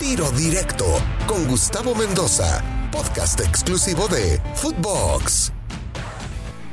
Tiro Directo con Gustavo Mendoza, podcast exclusivo de Footbox.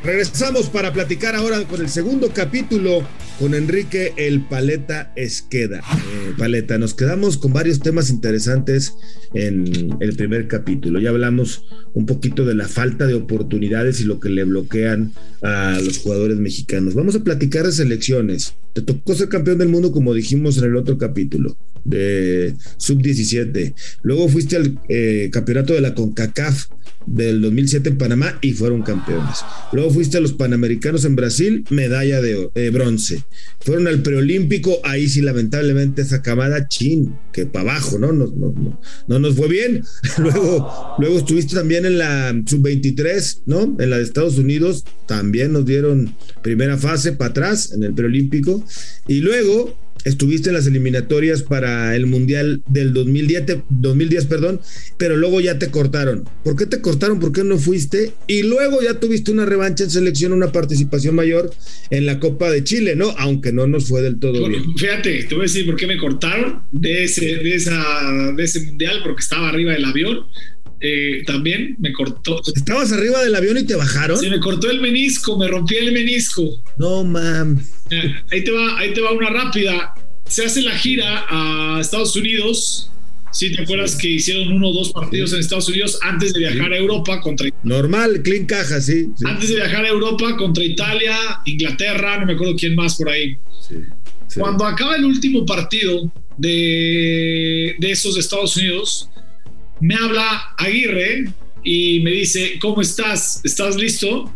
Regresamos para platicar ahora con el segundo capítulo con Enrique el Paleta Esqueda. Eh, Paleta, nos quedamos con varios temas interesantes en el primer capítulo. Ya hablamos un poquito de la falta de oportunidades y lo que le bloquean a los jugadores mexicanos. Vamos a platicar de selecciones. Te tocó ser campeón del mundo, como dijimos en el otro capítulo, de sub-17. Luego fuiste al eh, campeonato de la CONCACAF del 2007 en Panamá y fueron campeones. Luego fuiste a los Panamericanos en Brasil, medalla de eh, bronce. Fueron al preolímpico, ahí sí lamentablemente esa camada chin, que para abajo, ¿no? No, no, no, no nos fue bien. luego, luego estuviste también en la sub-23, ¿no? En la de Estados Unidos, también nos dieron primera fase para atrás en el preolímpico. Y luego estuviste en las eliminatorias para el Mundial del 2010, 2010, perdón, pero luego ya te cortaron. ¿Por qué te cortaron? ¿Por qué no fuiste? Y luego ya tuviste una revancha en selección, una participación mayor en la Copa de Chile, ¿no? Aunque no nos fue del todo bien. Fíjate, te voy a decir por qué me cortaron de ese, de esa, de ese Mundial, porque estaba arriba del avión. Eh, también me cortó. ¿Estabas arriba del avión y te bajaron? Se me cortó el menisco, me rompí el menisco. No, mam. Ahí te va, ahí te va una rápida. Se hace la gira a Estados Unidos. Si te acuerdas que hicieron uno o dos partidos en Estados Unidos antes de viajar a Europa contra Normal, clean caja, sí, sí, Antes de viajar a Europa contra Italia, Inglaterra, no me acuerdo quién más por ahí. Cuando acaba el último partido de, de esos de Estados Unidos, me habla Aguirre y me dice, ¿cómo estás? ¿Estás listo?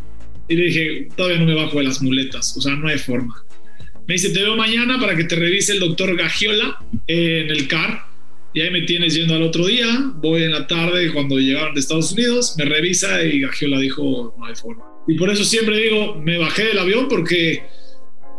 Y le dije, todavía no me bajo de las muletas, o sea, no hay forma. Me dice, te veo mañana para que te revise el doctor Gagiola en el CAR. Y ahí me tienes yendo al otro día. Voy en la tarde cuando llegaron de Estados Unidos, me revisa y Gagiola dijo, no hay forma. Y por eso siempre digo, me bajé del avión porque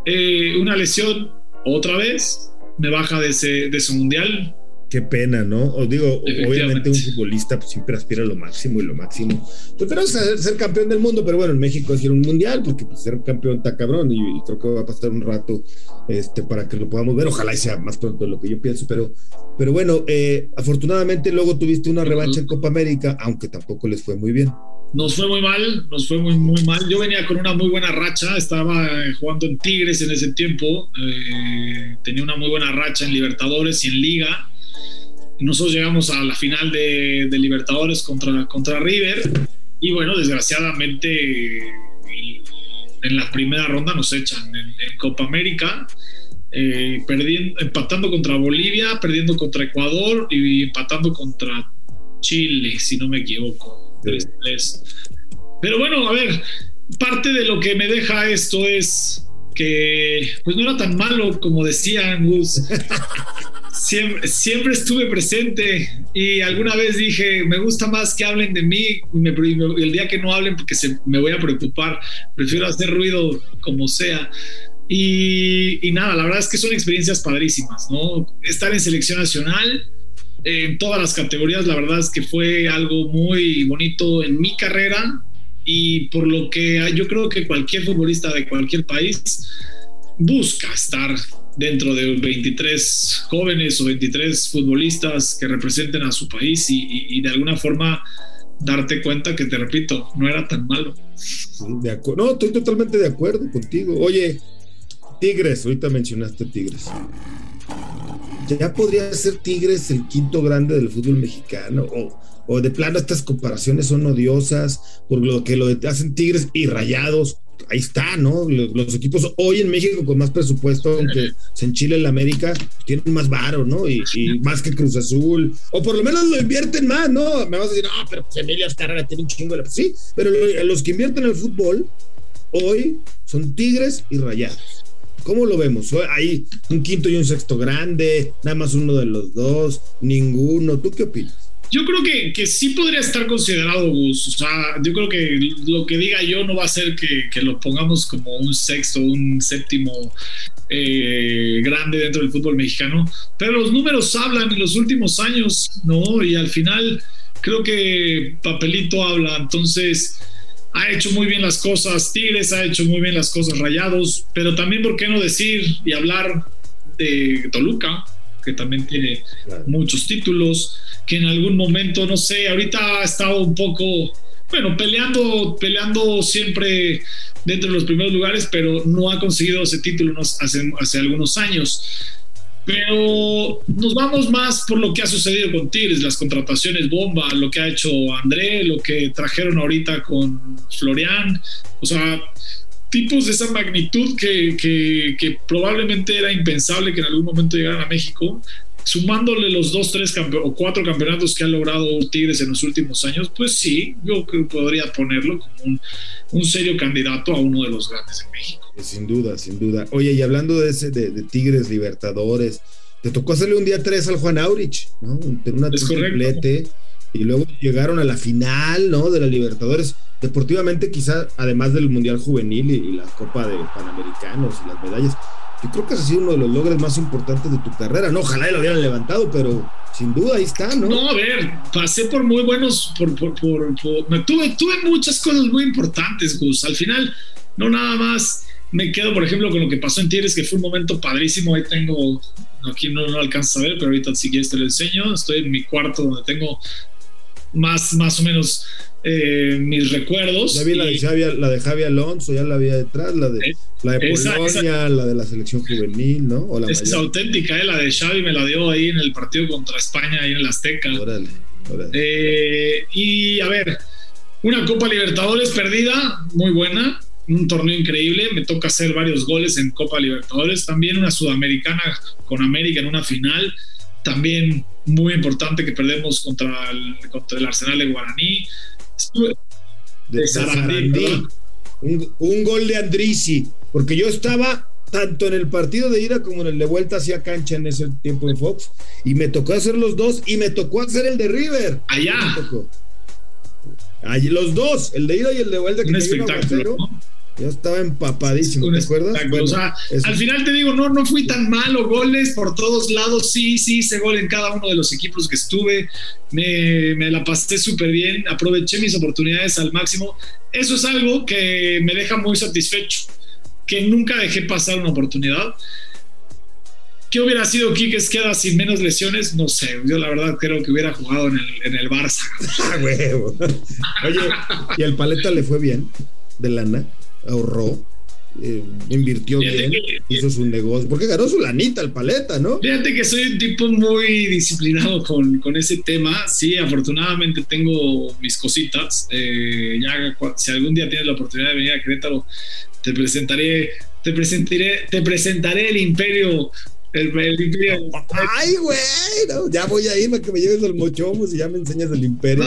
eh, una lesión otra vez me baja de ese, de ese mundial Qué pena, ¿no? Os digo, obviamente un futbolista pues, siempre aspira a lo máximo y lo máximo. Pues pero ser, ser campeón del mundo, pero bueno, en México es ir un mundial, porque pues, ser campeón está cabrón y, y, creo que va a pasar un rato este, para que lo podamos ver. Ojalá y sea más pronto de lo que yo pienso, pero, pero bueno, eh, afortunadamente luego tuviste una revancha en Copa América, aunque tampoco les fue muy bien. Nos fue muy mal, nos fue muy, muy mal. Yo venía con una muy buena racha, estaba jugando en Tigres en ese tiempo, eh, tenía una muy buena racha en Libertadores y en Liga nosotros llegamos a la final de, de Libertadores contra, contra River y bueno, desgraciadamente en la primera ronda nos echan en, en Copa América, eh, perdiendo, empatando contra Bolivia, perdiendo contra Ecuador y empatando contra Chile, si no me equivoco. 3-3. Pero bueno, a ver, parte de lo que me deja esto es que pues no era tan malo como decían Gus. Siempre, siempre, estuve presente y alguna vez dije, me gusta más que hablen de mí, el día que no hablen porque me voy a preocupar, prefiero hacer ruido como sea. Y, y, nada, la verdad es que son experiencias padrísimas, ¿no? Estar en selección nacional, en todas las categorías, la verdad es que fue algo muy bonito en mi carrera y por lo que yo creo que cualquier futbolista de cualquier país busca estar dentro de 23 jóvenes o 23 futbolistas que representen a su país y, y, y, de alguna forma darte cuenta que, te repito, no era tan malo. De. No, estoy totalmente de acuerdo contigo. Oye, Tigres, ahorita mencionaste Tigres. Ya podría ser Tigres el quinto grande del fútbol mexicano o, o de plano estas comparaciones son odiosas por lo que lo hacen Tigres y Rayados ahí está, ¿no? Los, equipos hoy en México con más presupuesto, aunque en Chile, en la América, tienen más varo, ¿no? Y, más que Cruz Azul, o por lo menos lo invierten más, ¿no? Me vas a decir, no, pero pues Emilio tiene un chingo de... Sí, pero lo, los que invierten en el fútbol hoy son Tigres y Rayados. ¿Cómo lo vemos? Hay un quinto y un sexto grande, nada más uno de los dos, ninguno. ¿Tú qué opinas? Yo creo que, que, sí podría estar considerado Gus. O sea, yo creo que lo que diga yo no va a ser que, que lo pongamos como un sexto, un séptimo eh, grande dentro del fútbol mexicano. Pero los números hablan en los últimos años, ¿no? Y al final creo que Papelito habla. Entonces, ha hecho muy bien las cosas Tigres, ha hecho muy bien las cosas Rayados. Pero también, ¿por qué no decir y hablar de Toluca? que también tiene muchos títulos, que en algún momento, no sé, ahorita ha estado un poco, bueno, peleando, peleando siempre dentro de los primeros lugares, pero no ha conseguido ese título hace, hace algunos años. Pero nos vamos más por lo que ha sucedido con Tigres, las contrataciones bomba, lo que ha hecho André, lo que trajeron ahorita con Florian. O sea, tipos de esa magnitud que, que, probablemente era impensable que en algún momento llegaran a México, sumándole los dos, tres o cuatro campeonatos que ha logrado Tigres en los últimos años, pues sí, yo creo que podría ponerlo como un, un serio candidato a uno de los grandes de México. Sin duda, sin duda. Oye, y hablando de ese de, Tigres, Libertadores, te tocó hacerle un día tres al Juan Aurich, ¿no? Una triplete y luego llegaron a la final, ¿no? De la Libertadores. Deportivamente, quizá, además del Mundial Juvenil y, la Copa de Panamericanos y las medallas, yo creo que ha sido uno de los logros más importantes de tu carrera, ¿no? Ojalá lo hubieran levantado, pero sin duda ahí está, ¿no? No, a ver, pasé por muy buenos, por, por, por, me tuve, tuve muchas cosas muy importantes, Gus. Al final, no nada más me quedo, por ejemplo, con lo que pasó en Tigres, que fue un momento padrísimo. Ahí tengo, aquí no lo alcanzas a ver, pero ahorita si quieres te lo enseño. Estoy en mi cuarto donde tengo más, más o menos eh, mis recuerdos. Ya vi la, de Javi, la de Javi Alonso, ya la había detrás, la de, la de Polonia, la de la selección juvenil, ¿no? O es auténtica, eh, la de Xavi me la dio ahí en el partido contra España, ahí en el Azteca. Órale, eh, y a ver, una Copa Libertadores perdida, muy buena, un torneo increíble, me toca hacer varios goles en Copa Libertadores, también una sudamericana con América en una final, también muy importante que perdemos contra el, contra el Arsenal de Guaraní. De, Sarandí. Un, gol de Andrisi, porque yo estaba tanto en el partido de ida como en el de vuelta hacia cancha en ese tiempo de Fox, y me tocó hacer los dos, y me tocó hacer el de River. Allá. Allí los dos, el de ida y el de vuelta. Que un espectáculo. Yo estaba empapadísimo, ¿te acuerdas? o sea, al final te digo, no, no fui tan malo, goles por todos lados, sí, sí, hice gol en cada uno de los equipos que estuve, me, me la pasé súper bien, aproveché mis oportunidades al máximo. Eso es algo que me deja muy satisfecho, que nunca dejé pasar una oportunidad. ¿Qué hubiera sido Quique Esqueda sin menos lesiones? No sé, yo la verdad creo que hubiera jugado en el, en el Barça. Ah, Oye, ¿y al Paleta le fue bien de lana? Ahorró, eh, invirtió bien, hizo su negocio, porque ganó su lanita el paleta, ¿no? Fíjate que soy un tipo muy disciplinado con, con ese tema. Sí, afortunadamente tengo mis cositas. Eh, ya si algún día tienes la oportunidad de venir a Querétaro, te presentaré, te presentaré, te presentaré el imperio el, imperio. Ay, güey, ya voy a ir para que me lleves al mochomos y ya me enseñas el imperio.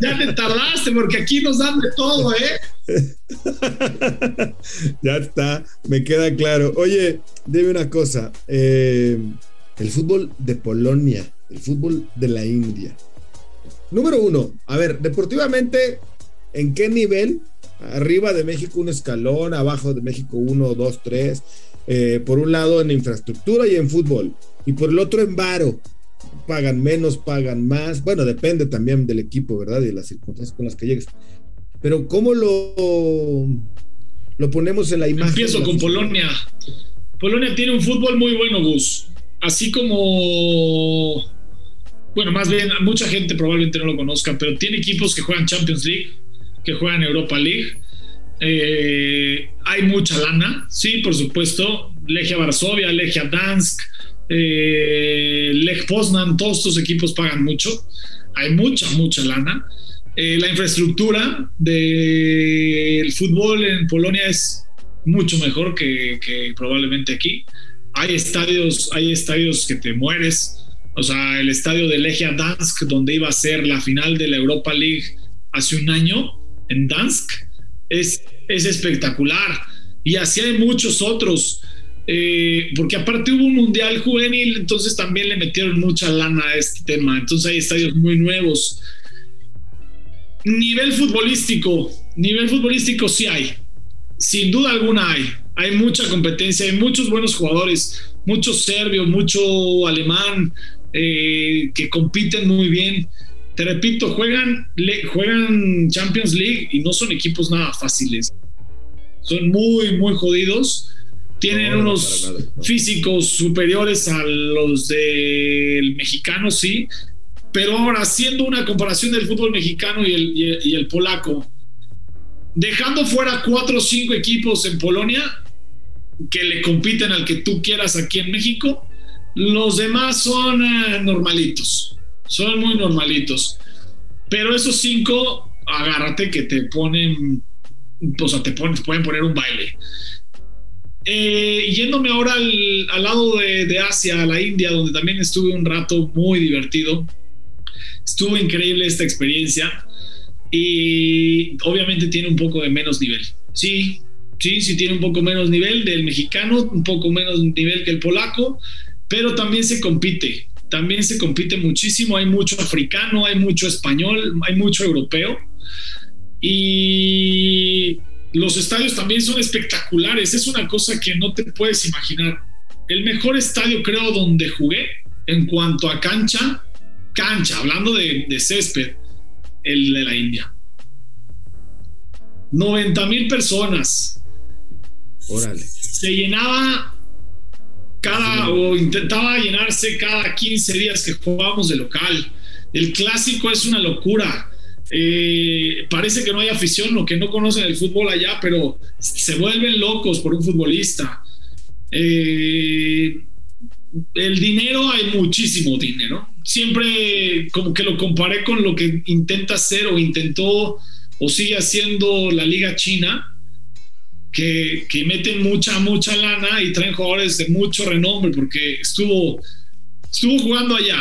ya, te tardaste porque aquí nos dan de todo, ¿eh? ya está, me queda claro. Oye, dime una cosa. Eh, el fútbol de Polonia, el fútbol de la India. Número uno, a ver, deportivamente, ¿en qué nivel? Arriba de México un escalón, abajo de México uno, dos, tres. Eh, por un lado en infraestructura y en fútbol, y por el otro en varo. Pagan menos, pagan más. Bueno, depende también del equipo, ¿verdad? Y de las circunstancias con las que llegues. Pero ¿cómo lo, lo ponemos en la imagen? Empiezo con Polonia. Polonia tiene un fútbol muy bueno, Gus. Así como, bueno, más bien, mucha gente probablemente no lo conozca, pero tiene equipos que juegan Champions League, que juegan Europa League, eh, hay mucha lana, sí, por supuesto. Legia Varsovia, Legia Dansk, eh, Lech Poznan, todos estos equipos pagan mucho. Hay mucha, mucha lana. Eh, la infraestructura del fútbol en Polonia es mucho mejor que, probablemente aquí. Hay estadios, hay estadios que te mueres. O sea, el estadio de Legia Dansk, donde iba a ser la final de la Europa League hace un año, en Dansk, es, es espectacular. Y así hay muchos otros. Eh, porque aparte hubo un mundial juvenil, entonces también le metieron mucha lana a este tema. Entonces hay estadios muy nuevos. Nivel futbolístico, nivel futbolístico sí hay. Sin duda alguna hay. Hay mucha competencia, hay muchos buenos jugadores, mucho serbio, mucho alemán, eh, que compiten muy bien te repito, juegan, juegan Champions League y no son equipos nada fáciles. Son muy, muy jodidos. Tienen unos físicos superiores a los del mexicano, sí. Pero ahora, haciendo una comparación del fútbol mexicano y el, y el polaco, dejando fuera cuatro o cinco equipos en Polonia que le compiten al que tú quieras aquí en México, los demás son eh, normalitos, son muy normalitos. Pero esos cinco, agárrate que te ponen, o sea, te ponen, pueden poner un baile. Eh, yéndome ahora al, lado de, de, Asia, a la India, donde también estuve un rato muy divertido. Estuvo increíble esta experiencia y obviamente tiene un poco de menos nivel. Sí, sí, sí tiene un poco menos nivel del mexicano, un poco menos nivel que el polaco, pero también se compite, también se compite muchísimo, hay mucho africano, hay mucho español, hay mucho europeo y los estadios también son espectaculares, es una cosa que no te puedes imaginar. El mejor estadio creo donde jugué en cuanto a cancha, cancha, hablando de, de césped, el de la India. 90 mil personas. Órale. Se llenaba cada, o intentaba llenarse cada 15 días que jugábamos de local. El clásico es una locura. Eh, parece que no hay afición o que no conocen el fútbol allá, pero se vuelven locos por un futbolista. Eh, el dinero, hay muchísimo dinero. Siempre como que lo comparé con lo que intenta hacer o intentó o sigue haciendo la liga china, que, meten mucha, mucha lana y traen jugadores de mucho renombre, porque estuvo, estuvo jugando allá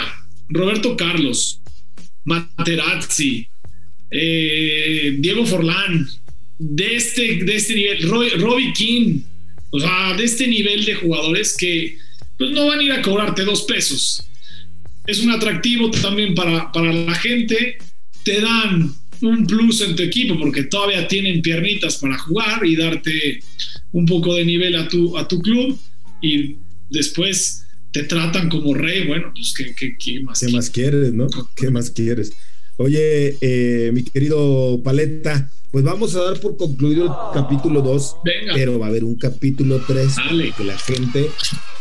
Roberto Carlos, Materazzi, eh, Diego Forlán, de este, de este nivel, Robbie King, o sea, de este nivel de jugadores que pues no van a ir a cobrarte dos pesos. Es un atractivo también para, para la gente, te dan un plus en tu equipo porque todavía tienen piernitas para jugar y darte un poco de nivel a tu, a tu club y después te tratan como rey. Bueno, pues ¿qué, más, ¿Qué más quieres, no? ¿Qué más quieres? Oye, eh, mi querido Paleta, pues vamos a dar por concluido el capítulo 2, pero va a haber un capítulo 3 que la gente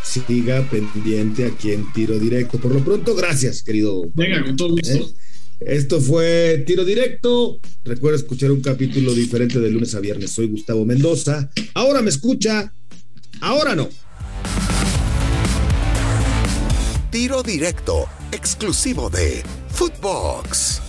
siga pendiente aquí en tiro directo. Por lo pronto, gracias, querido. Venga, con todo gusto. ¿Eh? Esto fue Tiro Directo. Recuerda escuchar un capítulo diferente de lunes a viernes. Soy Gustavo Mendoza. Ahora me escucha, ahora no. Tiro Directo, exclusivo de Footbox.